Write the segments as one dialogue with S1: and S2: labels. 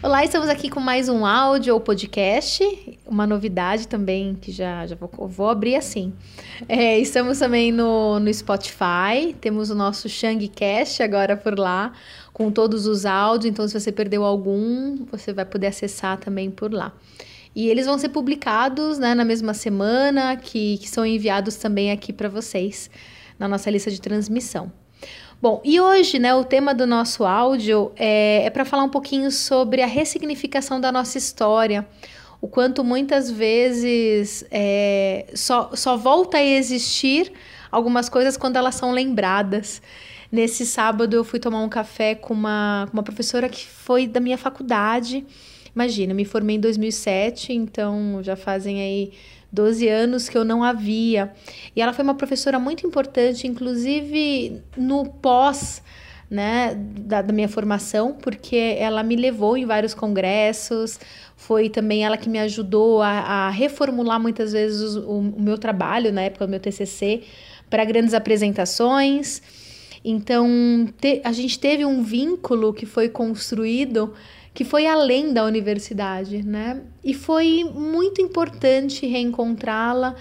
S1: Olá, estamos aqui com mais um áudio ou podcast, uma novidade também que já, já vou, vou abrir assim. É, estamos também no, no Spotify, temos o nosso Shangcast agora por lá, com todos os áudios, então se você perdeu algum, você vai poder acessar também por lá. E eles vão ser publicados né, na mesma semana, que, que são enviados também aqui para vocês, na nossa lista de transmissão. Bom, e hoje, né, o tema do nosso áudio é, é para falar um pouquinho sobre a ressignificação da nossa história. O quanto muitas vezes é, só, só volta a existir algumas coisas quando elas são lembradas. Nesse sábado eu fui tomar um café com uma, uma professora que foi da minha faculdade. Imagina, me formei em 2007, então já fazem aí 12 anos que eu não havia. E ela foi uma professora muito importante, inclusive no pós né, da, da, minha formação, porque ela me levou em vários congressos, foi também ela que me ajudou a, a reformular muitas vezes o, o, meu trabalho, na época do meu TCC, para grandes apresentações. Então, te, a gente teve um vínculo que foi construído que foi além da universidade, né? E foi muito importante reencontrá-la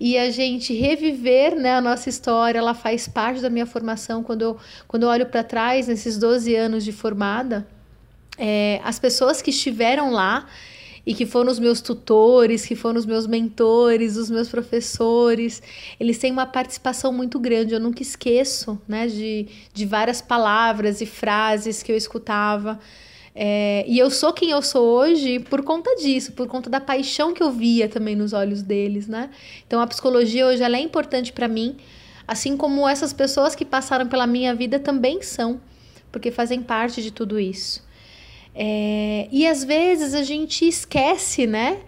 S1: e a gente reviver né, a nossa história, ela faz parte da minha formação. Quando eu, quando eu olho para trás, nesses 12 anos de formada, é, as pessoas que estiveram lá e que foram os meus tutores, que foram os meus mentores, os meus professores, eles têm uma participação muito grande. Eu nunca esqueço né, de, de várias palavras e frases que eu escutava. É, e eu sou quem eu sou hoje por conta disso, por conta da paixão que eu via também nos olhos deles, né? Então a psicologia hoje ela é importante para mim, assim como essas pessoas que passaram pela minha vida também são, porque fazem parte de tudo isso. É, e às vezes a gente esquece, né,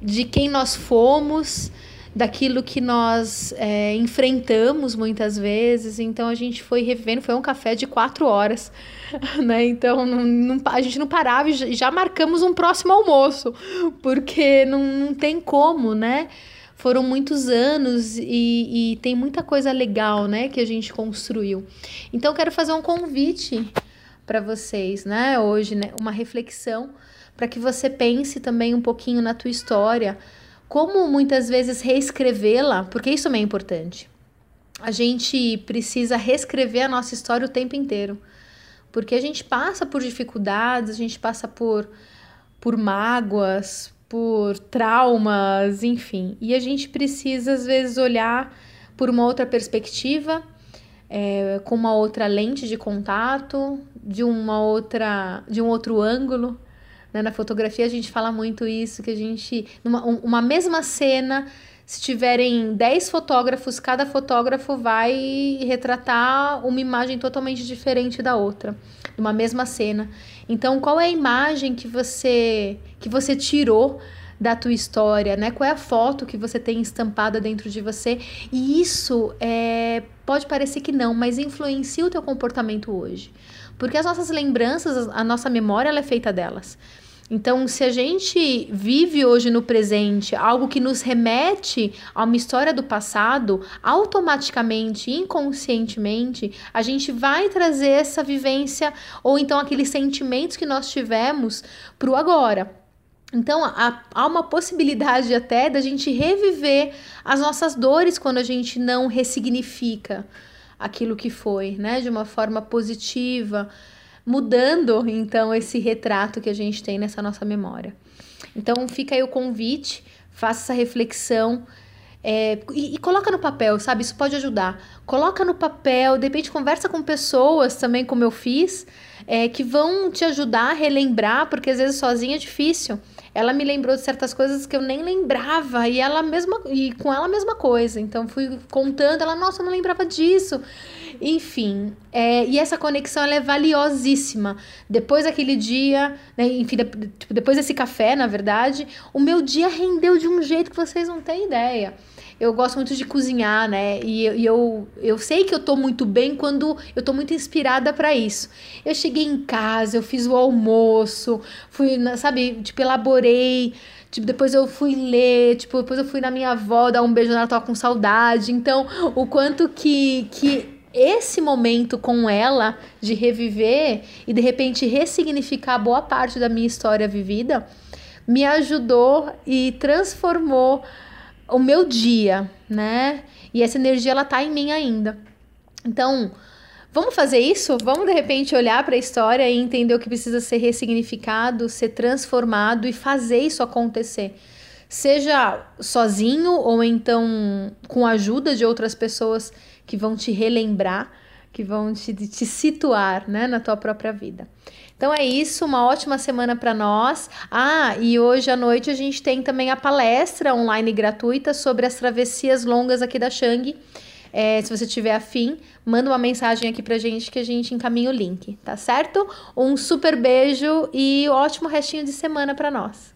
S1: de quem nós fomos, daquilo que nós é, enfrentamos muitas vezes. Então a gente foi revivendo, foi um café de quatro horas, né? Então não, não, a gente não parava e já marcamos um próximo almoço, porque não, não tem como, né? Foram muitos anos e, e tem muita coisa legal, né, que a gente construiu. Então quero fazer um convite para vocês, né, hoje, né, uma reflexão para que você pense também um pouquinho na tua história, como muitas vezes reescrevê-la, porque isso também é importante. A gente precisa reescrever a nossa história o tempo inteiro, porque a gente passa por dificuldades, a gente passa por, por mágoas, por traumas, enfim, e a gente precisa às vezes olhar por uma outra perspectiva, é, com uma outra lente de contato, de uma outra, de um outro ângulo, né? Na fotografia a gente fala muito isso, que a gente. Numa, uma mesma cena, se tiverem 10 fotógrafos, cada fotógrafo vai retratar uma imagem totalmente diferente da outra, numa mesma cena. Então, qual é a imagem que você que você tirou da tua história, né? Qual é a foto que você tem estampada dentro de você? E isso é, pode parecer que não, mas influencia o teu comportamento hoje. Porque as nossas lembranças, a nossa memória, ela é feita delas. Então, se a gente vive hoje no presente algo que nos remete a uma história do passado, automaticamente, inconscientemente, a gente vai trazer essa vivência ou então aqueles sentimentos que nós tivemos para o agora. Então, há, uma possibilidade até da gente reviver as nossas dores quando a gente não ressignifica aquilo que foi, né, de uma forma positiva mudando então esse retrato que a gente tem nessa nossa memória. Então fica aí o convite, faça essa reflexão é, e, e, coloca no papel, sabe? Isso pode ajudar. Coloca no papel, de repente conversa com pessoas também, como eu fiz, é, que vão te ajudar a relembrar, porque às vezes sozinha é difícil. Ela me lembrou de certas coisas que eu nem lembrava e ela mesma e com ela mesma coisa. Então fui contando, ela, nossa, eu não lembrava disso. Enfim, é, e essa conexão ela é valiosíssima. Depois daquele dia, né, enfim, de, tipo, depois desse café, na verdade, o meu dia rendeu de um jeito que vocês não têm ideia. Eu gosto muito de cozinhar, né? E, e eu, eu sei que eu tô muito bem quando eu tô muito inspirada para isso. Eu cheguei em casa, eu fiz o almoço, fui, sabe, tipo, elaborei. Tipo, depois eu fui ler, tipo, depois eu fui na minha avó dar um beijo, ela tava com saudade. Então, o quanto que, que esse momento com ela de reviver e de repente ressignificar boa parte da minha história vivida me ajudou e transformou o meu dia, né? E essa energia ela tá em mim ainda. Então, vamos fazer isso? Vamos de repente olhar para a história e entender o que precisa ser ressignificado, ser transformado e fazer isso acontecer. Seja sozinho ou então com a ajuda de outras pessoas que vão te relembrar, que vão te, te situar né, na tua própria vida. Então é isso, uma ótima semana para nós. Ah, e hoje à noite a gente tem também a palestra online gratuita sobre as travessias longas aqui da Shang. É, se você tiver afim, manda uma mensagem aqui pra gente que a gente encaminha o link, tá certo? Um super beijo e ótimo restinho de semana para nós.